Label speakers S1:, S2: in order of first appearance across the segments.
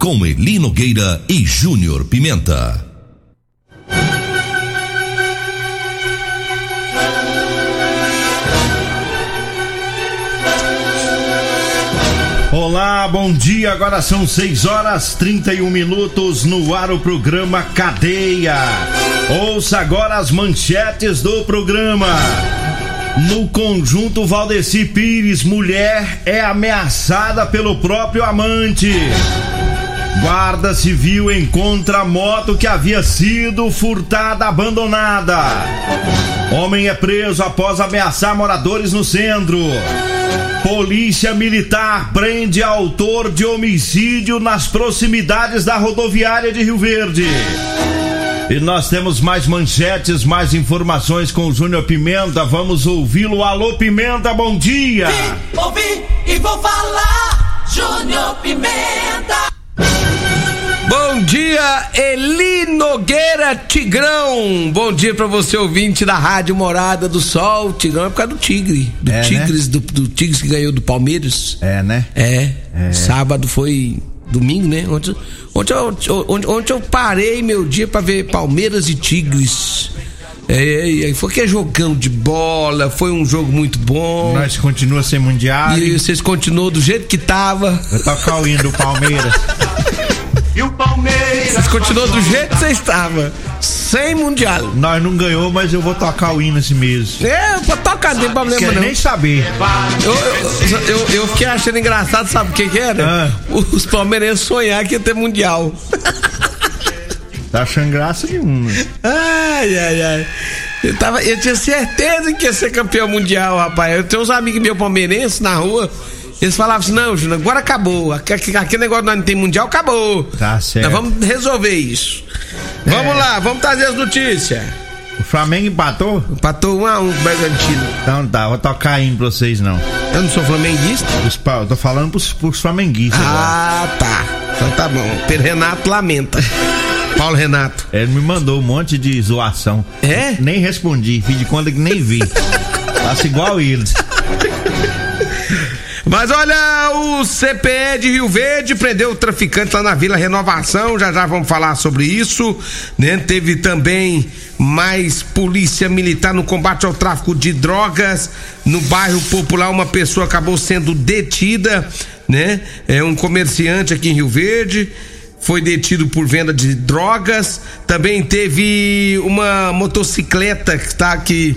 S1: Com Eli Nogueira e Júnior Pimenta.
S2: Olá, bom dia. Agora são 6 horas 31 minutos no ar o programa Cadeia. Ouça agora as manchetes do programa. No conjunto Valdeci Pires, mulher é ameaçada pelo próprio amante. Guarda Civil encontra moto que havia sido furtada abandonada. Homem é preso após ameaçar moradores no centro. Polícia Militar prende autor de homicídio nas proximidades da rodoviária de Rio Verde. E nós temos mais manchetes, mais informações com o Júnior Pimenta. Vamos ouvi-lo. Alô, Pimenta, bom dia!
S3: Vim, ouvi e vou falar, Júnior Pimenta!
S4: Bom dia, Eli Nogueira Tigrão. Bom dia para você, ouvinte da Rádio Morada do Sol. Tigrão é por causa do Tigre. Do
S2: É, né?
S4: Tigres, do, do Tigres que ganhou do Palmeiras.
S2: É, né?
S4: É. Sábado foi domingo, né? Ontem, ontem, eu, ontem, ontem eu parei meu dia pra ver Palmeiras e Tigres. É, aí foi que é jogão de bola, foi um jogo muito bom.
S2: Nós continua sem mundial.
S4: E vocês continuou do jeito que tava.
S2: Vai tocar o hino do Palmeiras.
S3: E o Palmeiras?
S4: Vocês continuou do jeito que vocês estavam. Sem mundial.
S2: Nós não ganhou, mas eu vou tocar o hino esse mês.
S4: É, pra tocar, não tem problema
S2: Quer
S4: não.
S2: nem saber.
S4: Eu, eu, eu, eu fiquei achando engraçado, sabe o que que era?
S2: Ah.
S4: Os palmeirenses sonhar que ia ter mundial.
S2: Tá achando graça nenhuma.
S4: Ai, ai, ai. Eu, tava, eu tinha certeza que ia ser campeão mundial, rapaz. Eu tenho uns amigos meus palmeirenses na rua. Eles falavam assim: não, Júnior, agora acabou. Aquele, negócio nós não tem mundial, acabou.
S2: Tá certo.
S4: Nós vamos resolver isso. Vamos
S2: É.
S4: lá, vamos trazer as notícias.
S2: O Flamengo empatou?
S4: Empatou um a um com o Bragantino.
S2: Então tá, vou tocar hino pra vocês não.
S4: Eu não sou flamenguista.
S2: Os eu tô falando pros, pros flamenguistas agora.
S4: Ah, tá. Então tá bom. Pedro Renato lamenta. Paulo Renato.
S2: Ele me mandou um monte de zoação.
S4: É?
S2: Nem respondi, fiz de conta que nem vi. Faço igual eles.
S4: Mas olha, o CPE de Rio Verde prendeu o traficante lá na Vila Renovação, já já vamos falar sobre isso, né? Teve também mais polícia militar no combate ao tráfico de drogas no bairro Popular, uma pessoa acabou sendo detida, né? É um comerciante aqui em Rio Verde foi detido por venda de drogas. Também teve uma motocicleta que está aqui.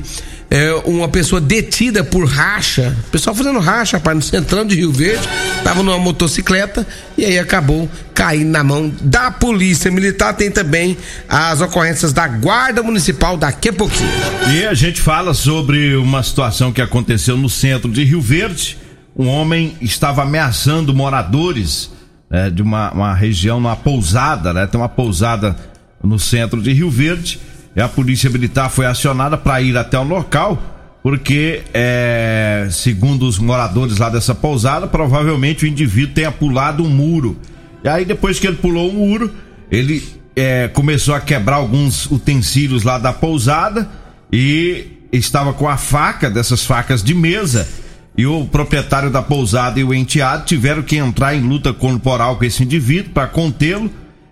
S4: É, uma pessoa detida por racha, pessoal fazendo racha, rapaz, no centrão de Rio Verde, tava numa motocicleta e aí acabou caindo na mão da polícia militar. Tem também as ocorrências da Guarda Municipal daqui a pouquinho.
S2: E a gente fala sobre uma situação que aconteceu no centro de Rio Verde. Um homem estava ameaçando moradores né, de uma, uma região, numa pousada, né? Tem uma pousada no centro de Rio Verde. E a polícia militar foi acionada para ir até o local, porque, é, segundo os moradores lá dessa pousada, provavelmente o indivíduo tenha pulado um muro. E aí, depois que ele pulou o muro, ele é, começou a quebrar alguns utensílios lá da pousada e estava com a faca, dessas facas de mesa. E o proprietário da pousada e o enteado tiveram que entrar em luta corporal com esse indivíduo para contê-lo.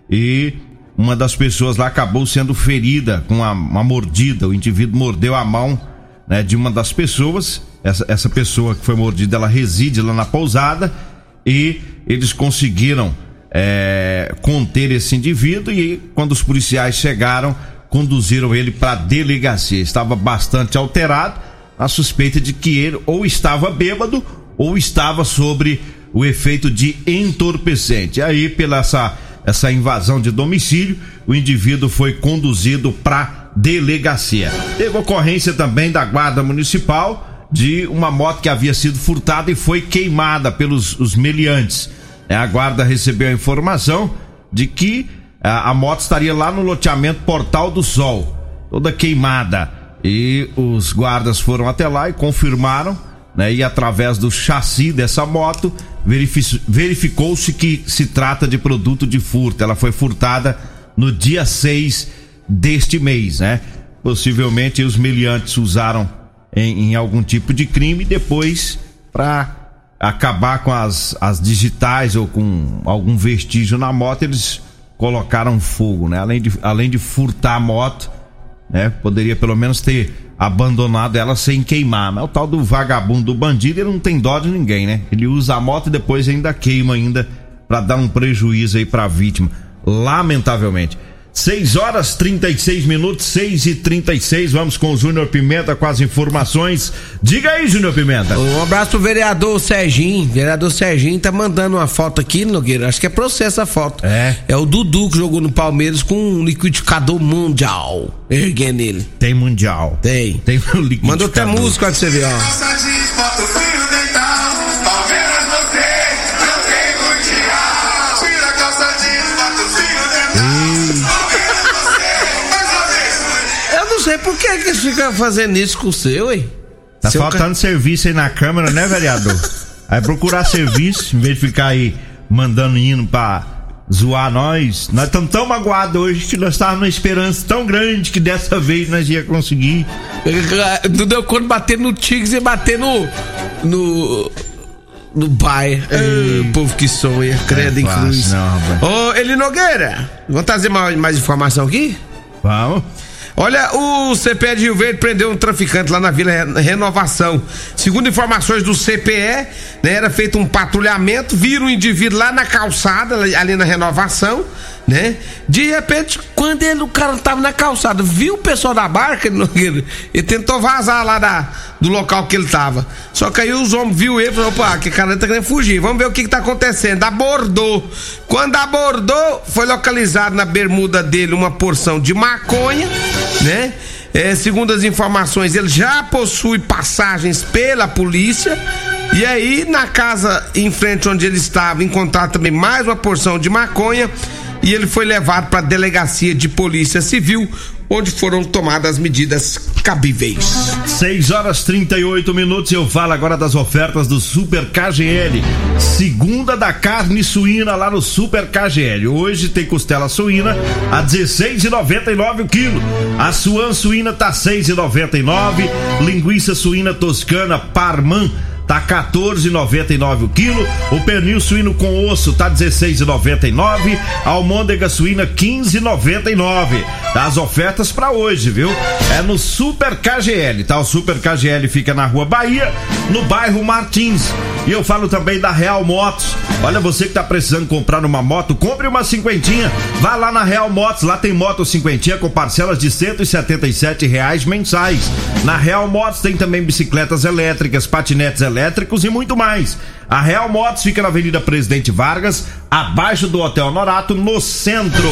S2: E uma das pessoas lá acabou sendo ferida com uma, uma mordida. O indivíduo mordeu a mão né, de uma das pessoas. Essa, essa pessoa que foi mordida, ela reside lá na pousada. E eles conseguiram é, conter esse indivíduo. E quando os policiais chegaram, conduziram ele para a delegacia. Estava bastante alterado. A suspeita de que ele ou estava bêbado ou estava sobre o efeito de entorpecente. Aí, pela essa, essa invasão de domicílio, o indivíduo foi conduzido para delegacia. Teve ocorrência também da guarda municipal de uma moto que havia sido furtada e foi queimada pelos os meliantes. É, A guarda recebeu a informação de que a, a moto estaria lá no loteamento Portal do Sol, toda queimada. E os guardas foram até lá e confirmaram, né? E através do chassi dessa moto, verificou-se que se trata de produto de furto. Ela foi furtada no dia 6 deste mês, né? Possivelmente os miliantes usaram em, em algum tipo de crime depois para acabar com as, as digitais ou com algum vestígio na moto, eles colocaram fogo, né? Além de, além de furtar a moto, né? Poderia pelo menos ter abandonado ela sem queimar. Mas o tal do vagabundo do bandido, ele não tem dó de ninguém, né? Ele usa a moto e depois ainda queima ainda para dar um prejuízo aí para a vítima. Lamentavelmente. 6 horas 36 minutos, 6 e 36 Vamos com o Júnior Pimenta com as informações. Diga aí, Júnior Pimenta.
S4: Um abraço pro vereador Serginho. Vereador Serginho tá mandando uma foto aqui, Nogueira. Acho que é processo a foto.
S2: É.
S4: É o Dudu que jogou no Palmeiras com um liquidificador mundial. Erguendo ele.
S2: Tem mundial.
S4: Tem.
S2: Tem um liquidificador.
S4: Mandou até música pra você ver, ó. Sei por que que fica fazendo isso com o seu, hein?
S2: Tá
S4: seu
S2: faltando ca... serviço aí na Câmara, né, vereador? aí procurar serviço, em vez de ficar aí mandando hino pra zoar nós. Nós estamos tão magoados hoje que nós estávamos numa esperança tão grande que dessa vez nós ia conseguir.
S4: Não deu de bater no Tigres e bater no. no. no Bayer. Ah, povo que sonha, credo é em cruz. Ô, Eli Nogueira, vamos trazer mais, mais informação aqui?
S2: Vamos.
S4: Olha, o CPE de Rio Verde prendeu um traficante lá na Vila Renovação. Segundo informações do CPE, né, era feito um patrulhamento, viram um indivíduo lá na calçada, ali na Renovação, né? De repente, quando ele, o cara tava na calçada, viu o pessoal da barca, ele, tentou vazar lá da, do local que ele tava. Só que aí os homens viu ele e falou, opa, que cara tá querendo fugir, vamos ver o que que tá acontecendo. Abordou. Quando abordou, foi localizado na bermuda dele uma porção de maconha, né? É, segundo as informações, ele já possui passagens pela polícia. E aí, na casa em frente onde ele estava, encontraram também mais uma porção de maconha e ele foi levado para a delegacia de polícia civil, onde foram tomadas medidas cabíveis.
S2: 6 horas 38 minutos. Eu falo agora das ofertas do Super KGL. Segunda da carne suína lá no Super KGL. Hoje tem costela suína a 16,99 o quilo. A suan suína tá 6,99. Linguiça suína toscana Parman tá 14,99 o quilo. O pernil suíno com osso tá 16,99. A almôndega suína 15,99. Das ofertas para hoje, viu? É no Super KGL, tá? O Super KGL fica na Rua Bahia, no bairro Martins. E eu falo também da Real Motos. Olha, você que tá precisando comprar uma moto, compre uma cinquentinha. Vá lá na Real Motos, lá tem moto cinquentinha com parcelas de 177 reais mensais. Na Real Motos tem também bicicletas elétricas, patinetes elétricos e muito mais. A Real Motos fica na Avenida Presidente Vargas, abaixo do Hotel Norato, no centro.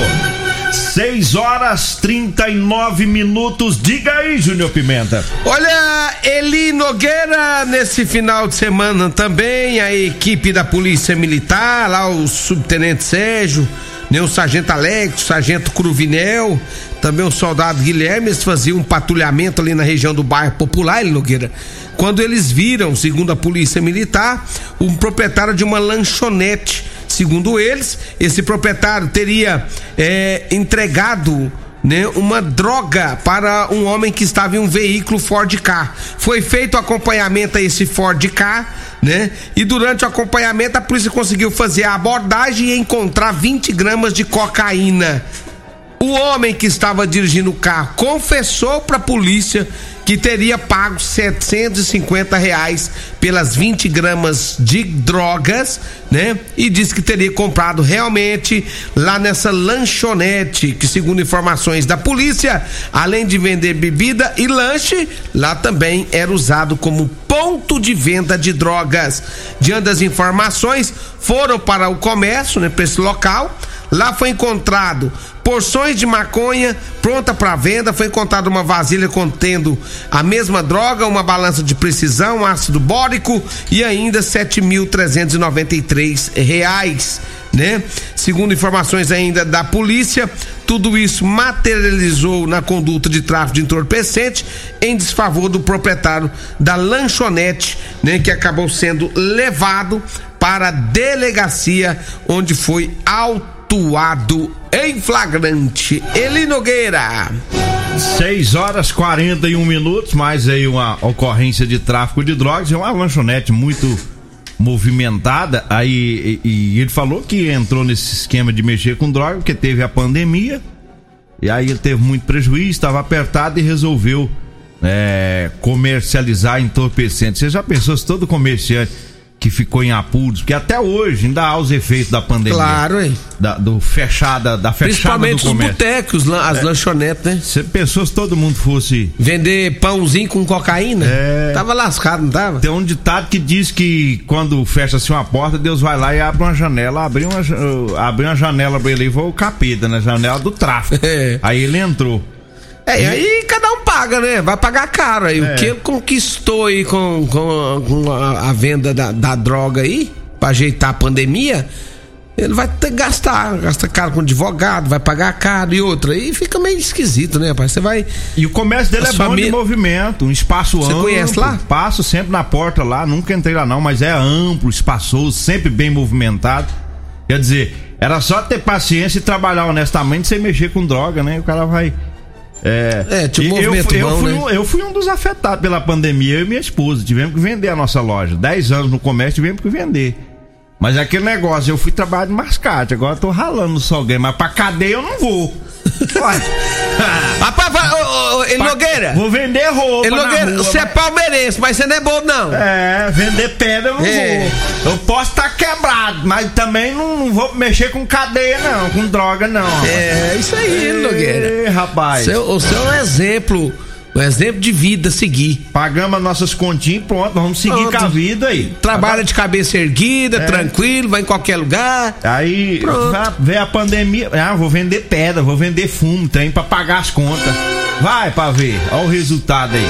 S2: 6 horas 39 minutos. Diga aí, Júnior Pimenta.
S4: Olha, Eli Nogueira, nesse final de semana também, a equipe da Polícia Militar, lá o subtenente Sérgio, né, o sargento Alex, o sargento Cruvinel, também o soldado Guilherme, eles faziam um patrulhamento ali na região do bairro Popular, Eli Nogueira. Quando eles viram, segundo a Polícia Militar, um proprietário de uma lanchonete Segundo eles, esse proprietário teria é, entregado né, uma droga para um homem que estava em um veículo Ford K. Foi feito acompanhamento a esse Ford K, né? E durante o acompanhamento a polícia conseguiu fazer a abordagem e encontrar 20 gramas de cocaína. O homem que estava dirigindo o carro confessou para a polícia que teria pago 750 reais pelas 20 gramas de drogas, né? E disse que teria comprado realmente lá nessa lanchonete, que segundo informações da polícia, além de vender bebida e lanche, lá também era usado como ponto de venda de drogas. Diante das informações, foram para o comércio, né, para esse local. Lá foi encontrado porções de maconha pronta para venda. Foi encontrada uma vasilha contendo a mesma droga, uma balança de precisão, ácido bórico e ainda 7.393 reais. né? Segundo informações ainda da polícia, tudo isso materializou na conduta de tráfico de entorpecente em desfavor do proprietário da lanchonete, né, que acabou sendo levado para a delegacia onde foi autuado em flagrante. Eli Nogueira.
S2: 6 horas 41 minutos, mais aí uma ocorrência de tráfico de drogas. É uma lanchonete muito movimentada. Aí e, e ele falou que entrou nesse esquema de mexer com droga porque teve a pandemia. E aí ele teve muito prejuízo, estava apertado e resolveu é, comercializar entorpecente. Você já pensou se todo comerciante que ficou em apuros, porque até hoje ainda há os efeitos da pandemia.
S4: Claro, hein?
S2: Da, do fechada, da fechada
S4: Principalmente
S2: do
S4: os
S2: comércio.
S4: botecos, lan- as lanchonetes, né?
S2: Você pensou se todo mundo fosse.
S4: Vender pãozinho com cocaína?
S2: É.
S4: Tava lascado, não tava?
S2: Tem um ditado que diz que quando fecha-se uma porta, Deus vai lá e abre uma janela. Abriu uma, uh, abriu uma janela pra ele e foi o capeta, na janela do tráfico.
S4: É.
S2: Aí ele entrou.
S4: É, e aí cada um paga, né? Vai pagar caro aí.
S2: É.
S4: O que ele conquistou aí com, com, com a, a venda da, da droga aí, pra ajeitar a pandemia, ele vai ter que gastar. Gasta caro com advogado, vai pagar caro e outra. Aí fica meio esquisito, né, rapaz? Você vai.
S2: E o comércio dele é
S4: sua
S2: bom de movimento, um espaço
S4: Você
S2: amplo.
S4: conhece lá?
S2: Passo sempre na porta lá, nunca entrei lá não, mas é amplo, espaçoso, sempre bem movimentado. Quer dizer, era só ter paciência e trabalhar honestamente sem mexer com droga, né? O cara vai. É,
S4: É,
S2: E eu, eu
S4: bom,
S2: fui
S4: né?
S2: um, eu fui um dos afetados pela pandemia, eu e minha esposa. Tivemos que vender a nossa loja. Dez anos no comércio, tivemos que vender. Mas aquele negócio, eu fui trabalhar de mascate, agora eu tô ralando no game, mas pra cadeia eu não vou.
S4: Rapaz,
S2: Pra-
S4: Nogueira!
S2: Vou vender roupa. Na
S4: Nogueira,
S2: rua,
S4: você é
S2: mas-
S4: palmeirense, mas você não é bom, não.
S2: É, vender pedra eu não
S4: É.
S2: vou. Eu posso estar quebrado, mas também não, vou mexer com cadeia, não, com droga, não.
S4: É, isso aí, Eli Nogueira.
S2: Ei, rapaz.
S4: Seu, o seu é um exemplo, um exemplo de vida seguir.
S2: Pagamos as nossas continhas e pronto, vamos seguir
S4: Pronto.
S2: com a vida aí.
S4: Trabalha de cabeça erguida,
S2: É.
S4: tranquilo, vai em qualquer lugar.
S2: Aí
S4: Pronto.
S2: veio a pandemia. Ah, vou vender pedra, vou vender fumo, tem pra pagar as contas. Vai pra ver, olha o resultado aí.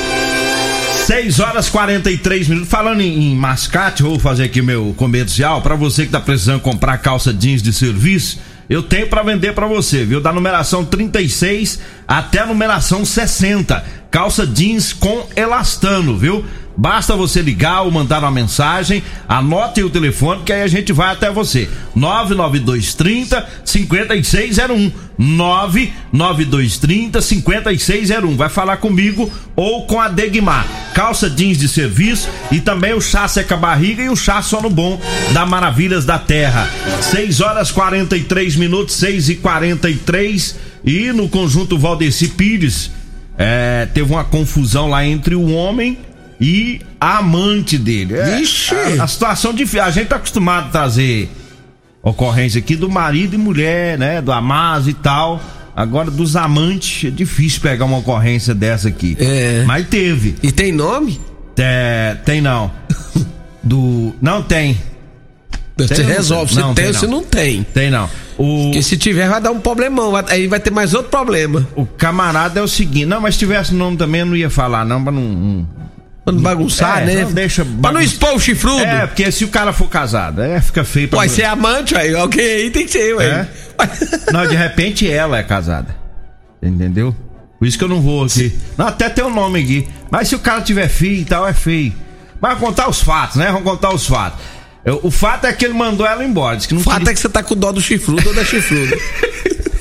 S2: 6 horas 43 minutos. Falando em, em mascate, vou fazer aqui meu comercial. Pra você que tá precisando comprar calça jeans de serviço, eu tenho pra vender pra você, viu? Da numeração 36 até a numeração 60. Calça jeans com elastano, viu? Basta você ligar ou mandar uma mensagem, anote o telefone que aí a gente vai até você. 99230 5601. 99230 5601. Vai falar comigo ou com a Degmar. Calça jeans de serviço e também o chá seca barriga e o chá sono bom da Maravilhas da Terra. 6 horas 43 minutos, 6 e 43 e no conjunto Valdeci Pires é, teve uma confusão lá entre o homem e a amante dele. É,
S4: Vixe!
S2: A, a situação difícil. A gente tá acostumado a trazer ocorrência aqui do marido e mulher, né? Do amado e tal. Agora, dos amantes, é difícil pegar uma ocorrência dessa aqui.
S4: É.
S2: Mas teve.
S4: E tem nome?
S2: É, tem não. Do. Não tem.
S4: Você
S2: não
S4: resolve
S2: tem?
S4: se
S2: Não,
S4: tem
S2: tem
S4: ou se não. tem.
S2: Tem não. O,
S4: Porque se tiver, vai dar um problemão. Aí vai ter mais outro problema.
S2: o camarada é o seguinte. Não, mas se tivesse nome também eu não ia falar, não, pra não. não-
S4: Pra não bagunçar,
S2: É,
S4: né?
S2: não deixa
S4: Pra não expor o chifrudo.
S2: É, porque se o cara for casado, é, fica feio pra
S4: Ué, você é amante, aí. Alguém aí tem que ser, ué.
S2: É? Não, de repente ela é casada. Entendeu? Por isso que eu não vou aqui. Não, até tem um nome aqui. Mas se o cara tiver filho e tal, é feio. Mas vamos contar os fatos, né? Vamos contar os fatos. Eu- O fato é que ele mandou ela embora. Disse que não
S4: O fato
S2: queria...
S4: é que você tá com dó do chifrudo ou da chifruda.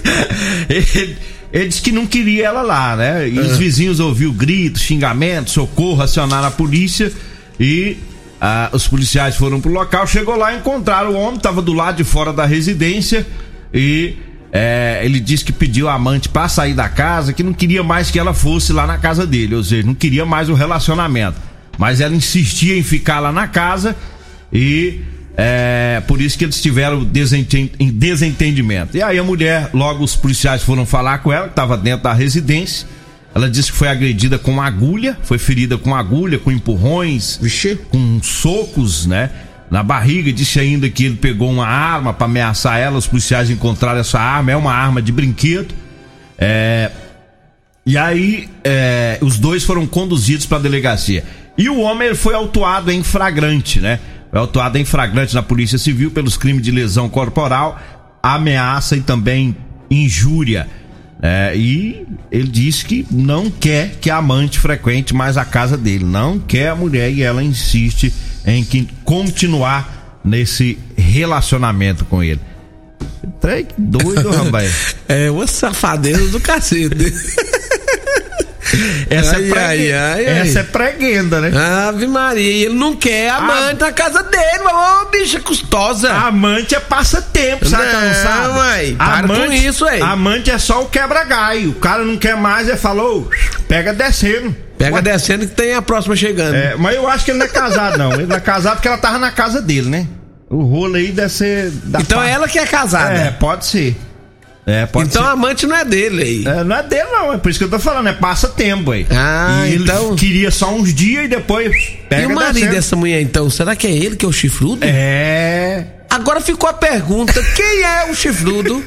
S2: ele, ele disse que não queria ela lá, né? E os vizinhos ouviram gritos, xingamentos, socorro, acionaram a polícia e ah, os policiais foram pro local. Chegou lá, encontraram o homem, estava do lado de fora da residência e é, ele disse que pediu a amante para sair da casa, que não queria mais que ela fosse lá na casa dele, ou seja, não queria mais o relacionamento. Mas ela insistia em ficar lá na casa e é, por isso que eles tiveram desentendimento. E aí a mulher, logo os policiais foram falar com ela, que estava dentro da residência. Ela disse que foi agredida com agulha, foi ferida com agulha, com empurrões,
S4: Vixe.
S2: com socos, né? Na barriga, disse ainda que ele pegou uma arma para ameaçar ela. Os policiais encontraram essa arma, é uma arma de brinquedo. É, e aí, é, os dois foram conduzidos para a delegacia. E o homem foi autuado em flagrante, né? Foi autuado em flagrante na Polícia Civil pelos crimes de lesão corporal, ameaça e também injúria. É, e ele disse que não quer que a amante frequente mais a casa dele, não quer a mulher e ela insiste em que continuar nesse relacionamento com ele. Trem doido, rapaz.
S4: É uma safadeza do cacete.
S2: Essa,
S4: Ai,
S2: é, pregue...
S4: ai, ai.
S2: Essa é preguenda, né?
S4: Ave Maria, ele não quer amante na casa dele, mas ô bicha custosa.
S2: Amante é passatempo, sabe? ela não sabe?
S4: Não, ué, para com isso, ué.
S2: Amante é só o quebra-galho. O cara não quer mais, ele falou, pega descendo.
S4: Pega
S2: Ué,
S4: descendo que tem a próxima chegando.
S2: é, mas eu acho que ele não é casado, não. Ele não é casado porque ela tava na casa dele, né? O rolo aí deve ser.
S4: então
S2: parte-
S4: ela que é casada.
S2: É, pode ser. É,
S4: então
S2: ser.
S4: amante não é dele aí.
S2: É, não é dele, não. É por isso que eu tô falando, é passatempo aí.
S4: Ah,
S2: e ele
S4: então-
S2: queria só uns dias e depois. Pega
S4: e o marido dessa mulher, então, será que é ele que é o chifrudo?
S2: É.
S4: Agora ficou a pergunta: quem é o chifrudo?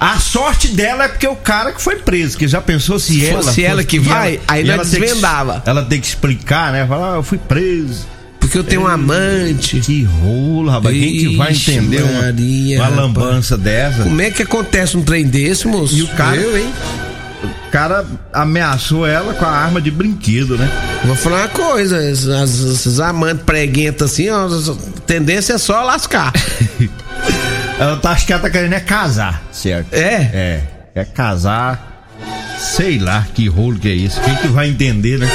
S2: A sorte dela é porque o cara que foi preso, que já pensou se,
S4: Se
S2: ela.
S4: fosse ela que vai, aí
S2: ela tem que-
S4: desvendava.
S2: ela tem que explicar, né? Falar, ah, eu fui preso.
S4: Porque eu tenho um amante.
S2: Que rolo, rapaz. Quem que vai
S4: Ixi,
S2: entender uma,
S4: Maria,
S2: uma
S4: rapaz.
S2: lambança dessa?
S4: Como é que acontece um trem desse, moço?
S2: E o cara-
S4: Eu, hein?
S2: O cara ameaçou ela com a arma de brinquedo, né?
S4: Vou falar uma coisa: esses, amantes preguentas assim, ó, a tendência é só lascar.
S2: Ela tá, acho que ela tá querendo é casar, certo?
S4: É?
S2: É, quer casar. Sei lá que rolo que é isso. Quem que vai entender, né?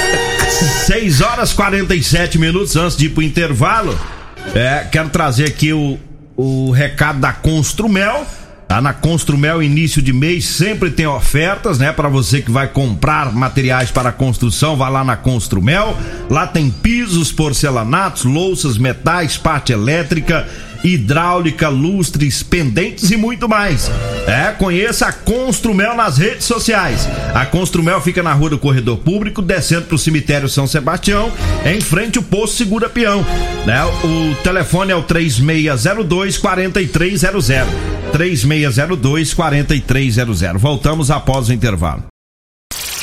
S2: 6 horas 47 minutos antes de ir pro intervalo. É, quero trazer aqui o, o recado da Construmel. Tá na Construmel, início de mês, sempre tem ofertas, né? Para você que vai comprar materiais para construção, vá lá na Construmel. Lá tem pisos, porcelanatos, louças, metais, parte elétrica, hidráulica, lustres, pendentes e muito mais. É, conheça a Construmel nas redes sociais. A Construmel fica na rua do Corredor Público, descendo pro cemitério São Sebastião, em frente ao posto Segura Peão. Né? O telefone é o 3602 4300. 3602 4300. Voltamos após o intervalo.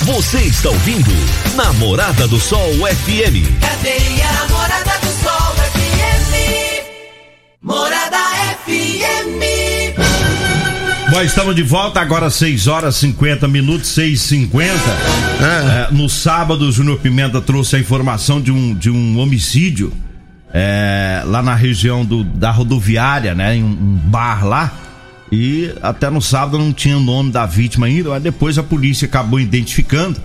S1: Você está ouvindo Namorada do Sol FM.
S3: Cadeia Namorada do Sol FM. Morada FM.
S2: Bom, estamos de volta agora 6 horas 50 minutos, 6 50
S4: Ah.
S2: É, No sábado, o Júnior Pimenta trouxe a informação de um, de um homicídio é, lá na região do, da rodoviária, né? Em um, um bar lá. E até no sábado não tinha o nome da vítima ainda, mas depois a polícia acabou identificando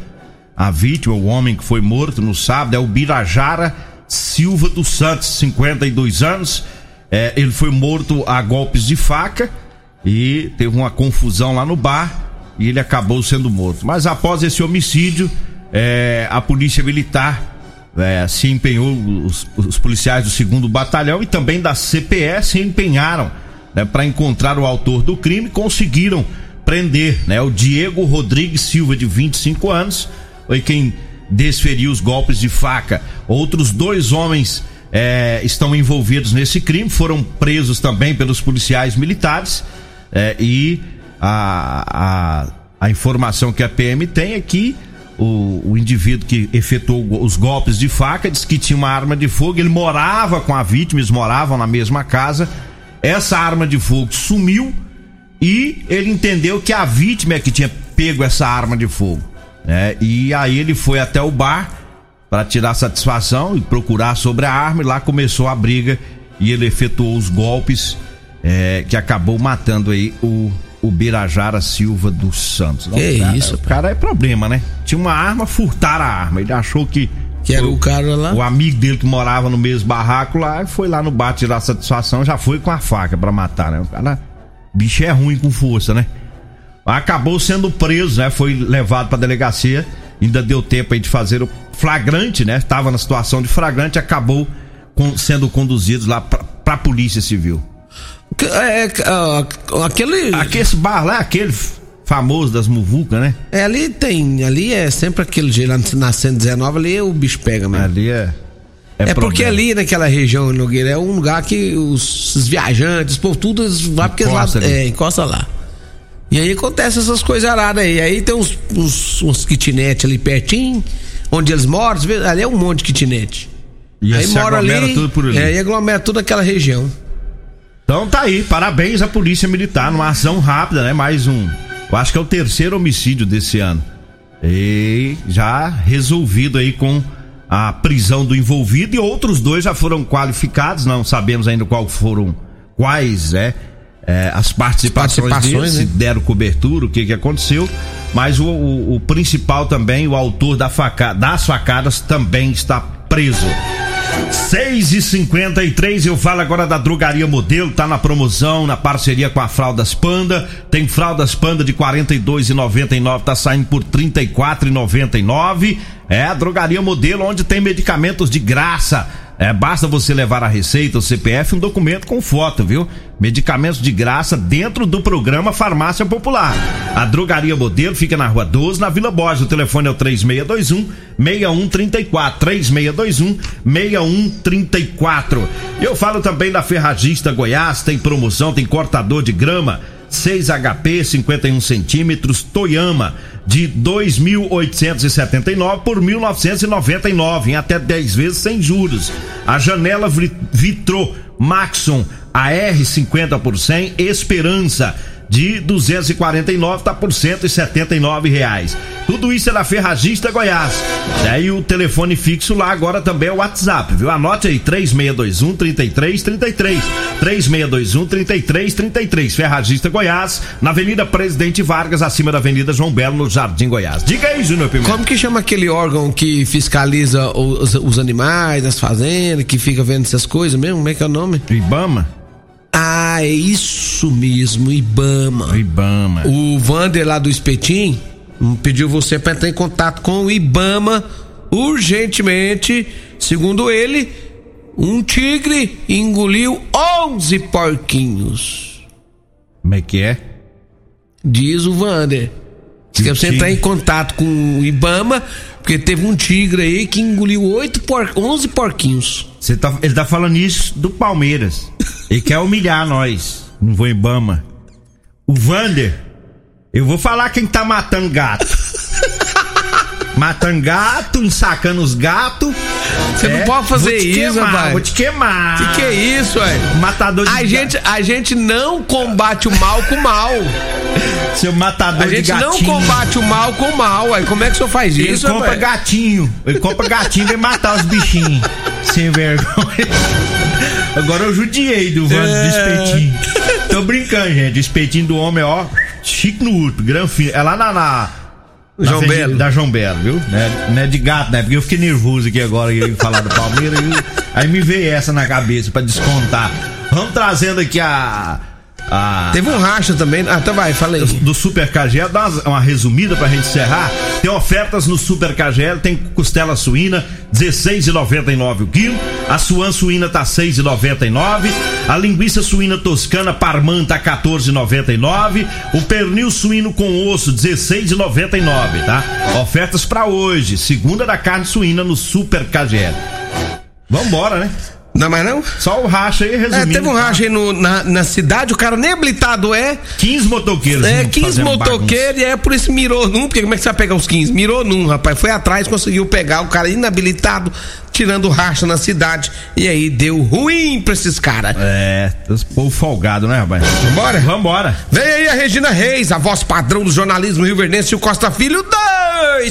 S2: a vítima, o homem que foi morto no sábado, é o Birajara Silva dos Santos, 52 anos. É, ele foi morto a golpes de faca e teve uma confusão lá no bar e ele acabou sendo morto. Mas após esse homicídio, é, a polícia militar é, se empenhou, os, os policiais do segundo batalhão e também da CPE se empenharam né, para encontrar o autor do crime, conseguiram prender né, o Diego Rodrigues Silva, de 25 anos, foi quem desferiu os golpes de faca. Outros dois homens é, estão envolvidos nesse crime, foram presos também pelos policiais militares é, e a, a, a informação que a PM tem é que o, o indivíduo que efetuou os golpes de faca disse que tinha uma arma de fogo, ele morava com a vítima, eles moravam na mesma casa. Essa arma de fogo sumiu e ele entendeu que a vítima é que tinha pego essa arma de fogo. Né? E aí ele foi até o bar para tirar satisfação e procurar sobre a arma, e lá começou a briga e ele efetuou os golpes é, que acabou matando aí o, o Birajara Silva dos Santos.
S4: Que
S2: o cara,
S4: isso,
S2: O cara é problema, né? Tinha uma arma, furtaram a arma. Ele achou que.
S4: Que era o cara lá.
S2: O amigo dele que morava no mesmo barraco lá, foi lá no bar tirar satisfação, já foi com a faca pra matar, né? O cara. Bicho é ruim com força, né? Acabou sendo preso, né? Foi levado pra delegacia. Ainda deu tempo aí de fazer o flagrante, né? Tava na situação de flagrante, acabou com- sendo conduzido lá pra, pra polícia civil.
S4: Que- É, ó, aquele.
S2: Aqui esse bar lá, é aquele famoso das muvucas, né?
S4: É, ali tem. Ali é sempre aquele jeito. Lá na 119 ali o bicho pega mesmo.
S2: Ali é.
S4: É, porque
S2: problema.
S4: ali naquela região, Nogueira, é um lugar que os, os viajantes, por tudo, eles vão porque lá,
S2: Encosta
S4: é, encosta lá. E aí acontece essas coisas aradas aí. Aí tem uns, uns, uns kitnet ali pertinho, onde eles moram, ali é um monte de kitnet.
S2: E
S4: aí mora
S2: aglomera
S4: ali,
S2: tudo por ali.
S4: É, e aglomera toda aquela região.
S2: Então tá aí, parabéns à Polícia Militar, numa ação rápida, né? Mais um. Eu acho que é o terceiro homicídio desse ano. E já resolvido aí com a prisão do envolvido e outros dois já foram qualificados, não sabemos ainda qual foram, quais é, é, as participações,
S4: Participações,
S2: deles,
S4: né?
S2: se deram cobertura, o que que aconteceu, mas o, o- o principal também, o autor da faca, das facadas também está preso. 6 e 53 eu falo agora da Drogaria Modelo, tá na promoção, na parceria com a Fraldas Panda. Tem Fraldas Panda de R$ 42,99, tá saindo por R$ 34,99. É a Drogaria Modelo, onde tem medicamentos de graça. É, basta você levar a receita, o CPF um documento com foto, viu? Medicamentos de graça dentro do programa Farmácia Popular. A Drogaria Modelo fica na Rua 12, na Vila Borges. O telefone é o 3621 6134. 3621 6134. Eu falo também da Ferragista Goiás, tem promoção, tem cortador de grama. 6 HP 51 centímetros Toyama de 2.879 por 1.999 em até 10 vezes sem juros. A janela vi- Vitro Maxon AR 50 por 100 Esperança de 249 tá por 179 reais. Tudo isso é da Ferragista Goiás. Daí o telefone fixo lá agora também é o WhatsApp, viu? Anote aí 3621 3333. 3621 3333. Ferragista Goiás, na Avenida Presidente Vargas, acima da Avenida João Belo, no Jardim Goiás. Diga aí, Júnior Pimenta.
S4: Como que chama aquele órgão que fiscaliza os, os animais, as fazendas, que fica vendo essas coisas mesmo? Como é que é o nome?
S2: Ibama?
S4: Ah, é isso mesmo, Ibama.
S2: Ibama.
S4: O Vander lá do Espetim hum, pediu você para entrar em contato com o Ibama urgentemente. Segundo ele, um tigre engoliu 11 porquinhos.
S2: Como é que é?
S4: Diz o Vander. Diz que você entrar em contato com o Ibama, porque teve um tigre aí que engoliu 8 por... 11 porquinhos.
S2: Você tá, ele tá falando isso do Palmeiras. Ele quer humilhar nós. Não vou Ibama. O Vander, eu vou falar quem tá matando gato. matando gato, ensacando os gatos.
S4: Você não pode fazer isso,
S2: queimar,
S4: rapaz.
S2: Vou te queimar.
S4: Que que é isso, velho?
S2: Matador de
S4: A
S2: gato.
S4: gente, a gente não combate o mal com o mal.
S2: Seu matador
S4: A
S2: de
S4: gente não
S2: gatinho.
S4: combate o mal com o mal. Aí como é que o senhor faz
S2: Ele
S4: isso,
S2: compra
S4: rapaz?
S2: gatinho. Ele compra gatinho e matar os bichinhos. Sem vergonha. Agora eu judiei do Vando
S4: É.
S2: do espetinho. Tô brincando, gente. O espetinho do homem, ó. Chique no urto, granfino. É lá na. na na
S4: João Belo.
S2: Da João Belo, viu? Não é, não é de gato, né? Porque eu fiquei nervoso aqui agora e falar do Palmeiras. aí me veio essa na cabeça pra descontar. Vamos trazendo aqui a. a
S4: Teve um racha também. Ah, então vai, falei.
S2: do Super KGL, dá uma, resumida pra gente encerrar. Tem ofertas no Super KGL, tem costela suína, R$16,99 o quilo. A suan suína tá R$6,99. A linguiça suína toscana Parman tá R$14,99. O pernil suíno com osso, R$16,99, tá? Ofertas pra hoje, segunda da carne suína no Super KGL. Vambora, né?
S4: Não, mas não?
S2: Só o racha aí, resumindo.
S4: É, teve um
S2: tá?
S4: racha aí no- na, na cidade, o cara nem habilitado é.
S2: 15 motoqueiros.
S4: É,
S2: juntos
S4: 15
S2: fazendo bagunça.
S4: motoqueiros e é por isso mirou num, porque como é que você vai pegar os 15? Mirou num, rapaz. Foi atrás, conseguiu pegar o cara inabilitado, tirando racha na cidade. E aí deu ruim pra esses caras.
S2: É, esse povo folgado, né, rapaz?
S4: Vambora?
S2: Vambora.
S4: Vem aí a Regina Reis, a voz padrão do jornalismo Rio Verdense e o Costa Filho, dois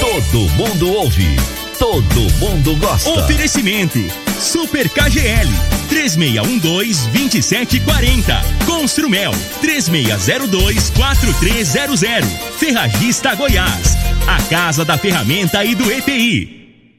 S1: Todo mundo ouve. Todo mundo gosta.
S5: Oferecimento. Super KGL. 3612-2740 Construmel 3602-4300 Ferragista Goiás. A Casa da Ferramenta e do EPI